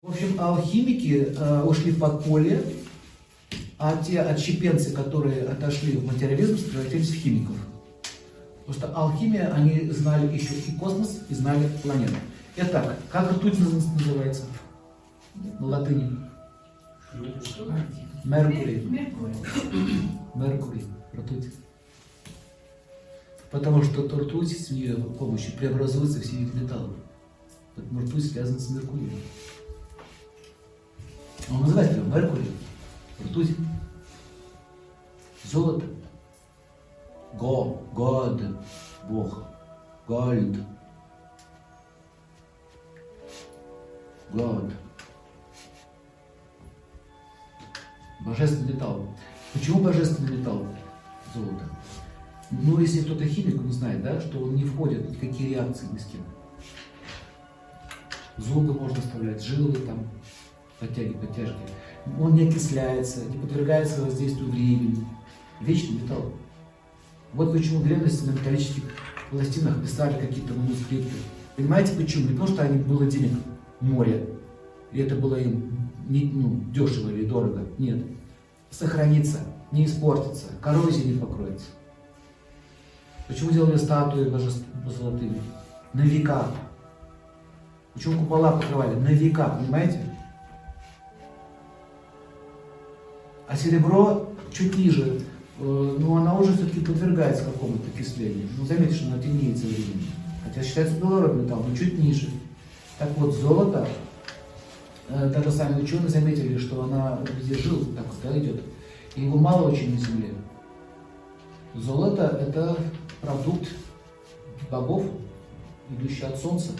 В общем, алхимики э, ушли в подполье, а те отщепенцы, которые отошли в материализм, превратились в химиков. Потому что алхимия, они знали еще и космос, и знали планету. Итак, как ртуть называется на латыни? Меркурий. Меркурий. Ртуть. Потому что ртуть с ее помощью преобразуется в виды металлов. Поэтому ртуть связана с Меркурием. Он называется его Меркурий, ртуть, золото, го, год, Бог, гольд, год. Божественный металл. Почему божественный металл золото? Ну, если кто-то химик, он знает, да, что он не входит в никакие реакции ни с кем. Зубы можно оставлять, жилы там, подтяги, подтяжки. Он не окисляется, не подвергается воздействию времени. Вечный металл. Вот почему древности на металлических пластинах писали какие-то манускрипты. Понимаете почему? Не потому что они было денег море, и это было им не, ну, дешево или дорого. Нет. Сохранится, не испортится, коррозия не покроется. Почему делали статуи золотыми? На века. Почему купола покрывали? На века, понимаете? А серебро чуть ниже, э, но она уже все-таки подвергается какому-то окислению. Ну, заметьте, что она темнеет со временем. Хотя считается благородным металлом, но чуть ниже. Так вот, золото, э, даже сами ученые заметили, что она где жил, так сказать, идет. И его мало очень на Земле. Золото – это продукт богов, идущий от Солнца.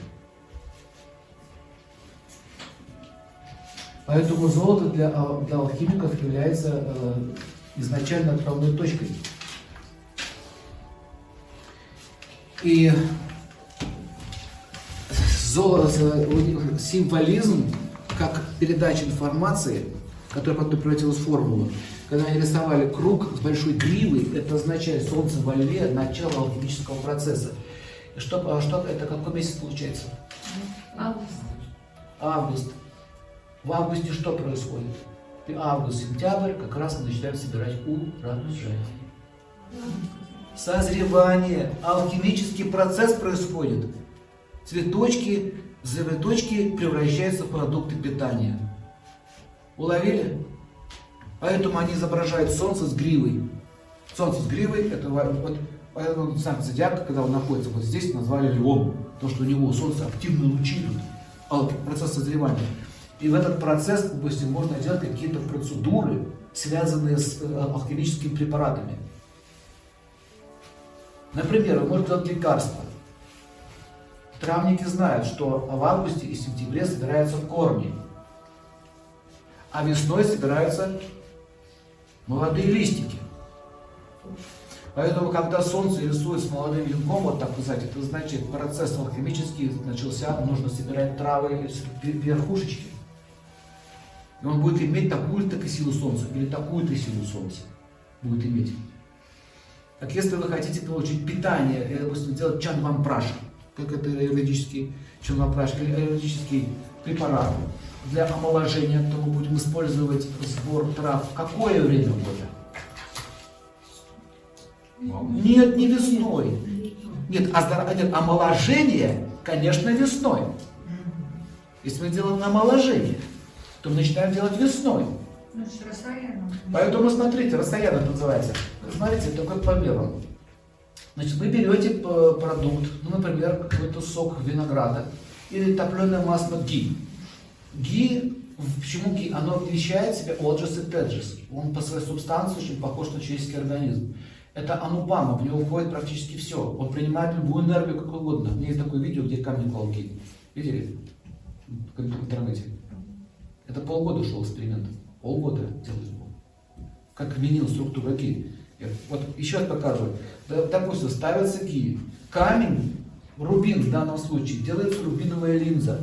Поэтому золото для, для алхимиков является э, изначально отправной точкой. И золото, символизм, как передача информации, которая потом превратилась в формулу, когда они рисовали круг с большой гривой, это означает солнце во льве, начало алхимического процесса. Что, а что это какой месяц получается? Август. Август. В августе что происходит? Август, сентябрь, как раз мы начинаем собирать урожай. Созревание, алхимический процесс происходит. Цветочки, завиточки превращаются в продукты питания. Уловили? Поэтому они изображают солнце с гривой. Солнце с гривой, это вот, поэтому сам зодиак, когда он находится вот здесь, назвали львом. То, что у него солнце активно лучи идут. Процесс созревания. И в этот процесс, допустим, можно делать какие-то процедуры, связанные с э, алхимическими препаратами. Например, вы можете делать лекарства. Травники знают, что в августе и сентябре собираются корни, а весной собираются молодые листики. Поэтому, когда солнце рисует с молодым венком, вот так сказать, это значит, процесс алхимический начался, нужно собирать травы, верхушечки. И он будет иметь такую-то силу Солнца или такую-то силу Солнца будет иметь. Так если вы хотите получить питание, или, допустим, делать чанвампраш, как это юридический чанвампраш, или юридический препарат для омоложения, то мы будем использовать сбор трав. Какое время года? Нет, не весной. Нет, а нет, омоложение, конечно, весной. Если мы делаем омоложение то мы начинаем делать весной. Значит, расстояние. Поэтому смотрите, расстояние называется. Смотрите, такой помером. Значит, вы берете продукт, ну, например, какой-то сок винограда или топленое масло ги. Ги, почему ги? Оно вмещает в себя отжас и теджес. Он по своей субстанции очень похож на человеческий организм. Это анупама, в него входит практически все. Он принимает любую энергию, как угодно. У меня есть такое видео, где камни клал ги. Видели? В интернете. Это полгода шел эксперимент. Полгода делали его. Как менял структуру ки. Вот еще раз показываю. Допустим, ставится ки. Камень, рубин в данном случае, делается рубиновая линза.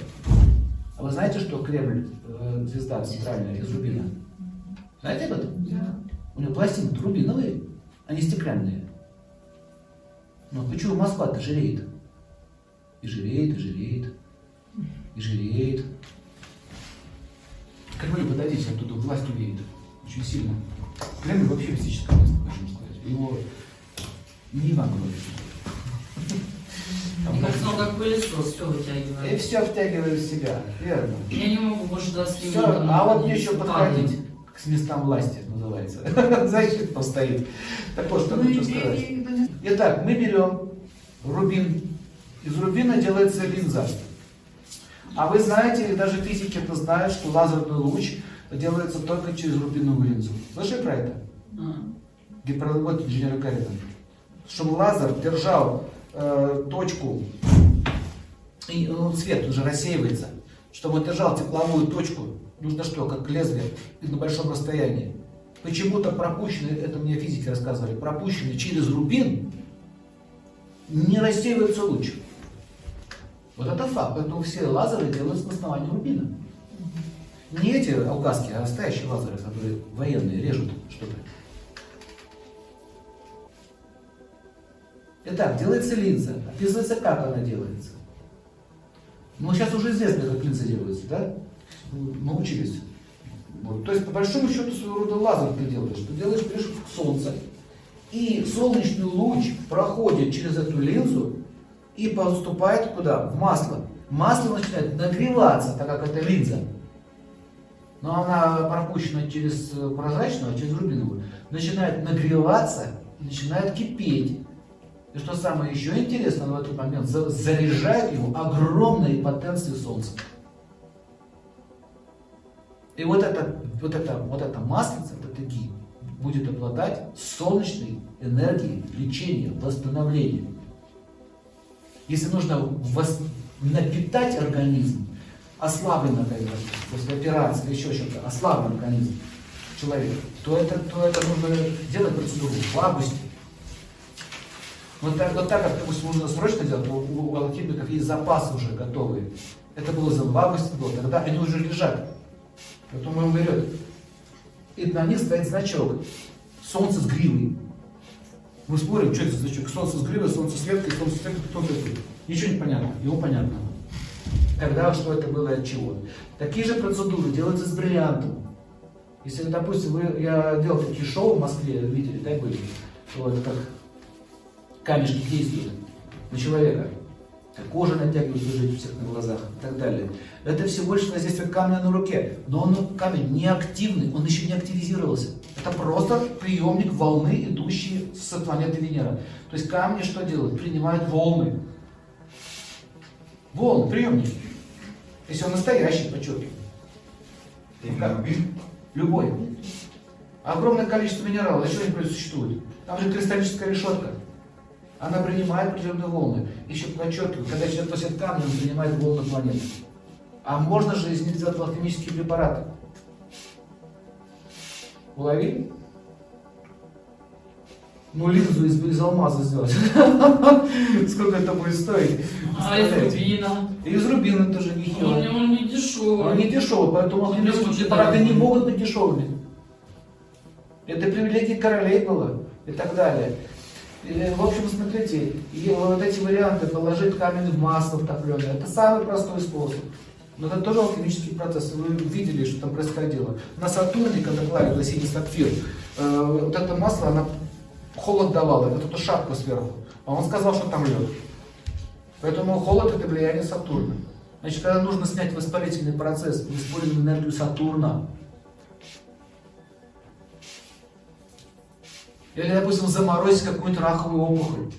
А вы знаете, что Кремль, э, звезда центральная из рубина? Знаете об этом? Да. У него пластины рубиновые, они стеклянные. Но почему Москва-то жиреет? И жиреет, и жиреет, и жиреет. Власть веет. Очень сильно. Кремль вообще мистическое место, можно сказать. Его не. Там Мне как- кажется, он как пылесос все И вытягивает. все втягивает в себя, верно. Я не могу больше 20 минут. Всё, а вот мне еще падать. подходить к местам власти, называется. Защита постоит. Так вот, что Ну, хочу и- сказать. и- и- Итак, мы берем рубин. Из рубина делается линза. А вы знаете, или даже физики это знают, что лазерный луч делается только через рубиновую линзу. Слышали про это? А. Гиперлогот инженера Карина. Чтобы лазер держал э, точку, и ну, цвет уже рассеивается. Чтобы он держал тепловую точку, нужно что, как лезвие, и на большом расстоянии. Почему-то пропущенный, это мне физики рассказывали, пропущенный через рубин не рассеивается луч. Вот это факт. Поэтому все лазеры делаются на основании рубина. Не эти алгазки, а настоящие лазеры, которые военные режут что-то. Итак, делается линза. Описывается, как она делается. Ну, сейчас уже известно, как линза делается, да? Научились. Вот. То есть, по большому счету, своего рода лазер ты делаешь. Ты делаешь, берешь солнце, и солнечный луч проходит через эту линзу и поступает куда? В масло. Масло начинает нагреваться, так как это линза. Но она пропущена через э, прозрачную, через рубиновую. Начинает нагреваться, начинает кипеть. И что самое еще интересное, в этот момент за- заряжает его огромной потенцией солнца. И вот это, вот это, вот эта маслица, вот это ги, будет обладать солнечной энергией лечения, восстановления. Если нужно вос- напитать организм, ослаблен организм, после операции еще что-то, ослаблен организм человека, то это, то это нужно делать процедуру в августе. Вот так, вот так как, допустим, нужно срочно делать, у, у алхимиков есть запасы уже готовые. Это было за августе было, тогда они уже лежат. Поэтому он берет. И на них стоит значок. Солнце с гривой. Мы спорим, что это за значок? Солнце с гривой, солнце с веткой, солнце с веткой, кто это? Ничего не понятно. Его понятно. Когда, что это было и от чего. Такие же процедуры делаются с бриллиантом. Если, допустим, вы, я делал такие шоу в Москве, видели, да, были? Вот, как камешки действуют на человека. Кожа натягивается жить у всех на глазах и так далее. Это всего лишь воздействие камня на руке. Но он камень не активный, он еще не активизировался. Это просто приемник волны, идущие с планеты Венера. То есть камни что делают? Принимают волны. Волны, приемник. Если он настоящий, подчеркиваю. Любой. Огромное количество минералов, еще они существуют. Там же кристаллическая решетка. Она принимает определенные волны. Еще подчеркиваю, когда человек носит камни, он принимает волны планеты. А можно же из них сделать алхимические препараты. Уловили? Ну, линзу из, из алмаза сделать. Сколько это будет стоить? А из рубина? И из рубина тоже не Он, он не дешевый. они дешевые, поэтому Он алхимические очень препараты не могут быть дешевыми. Это привилегия королей было и так далее. В общем, смотрите, и вот эти варианты, положить камень в масло топленое, это самый простой способ. Но это тоже алхимический процесс. Вы видели, что там происходило. На Сатурне, когда плавили синий сапфир, э, вот это масло, она холод давала, вот эту шапку сверху. А он сказал, что там лед. Поэтому холод это влияние Сатурна. Значит, когда нужно снять воспалительный процесс, мы используем энергию Сатурна. Или, допустим, заморозить какую-нибудь раковую опухоль.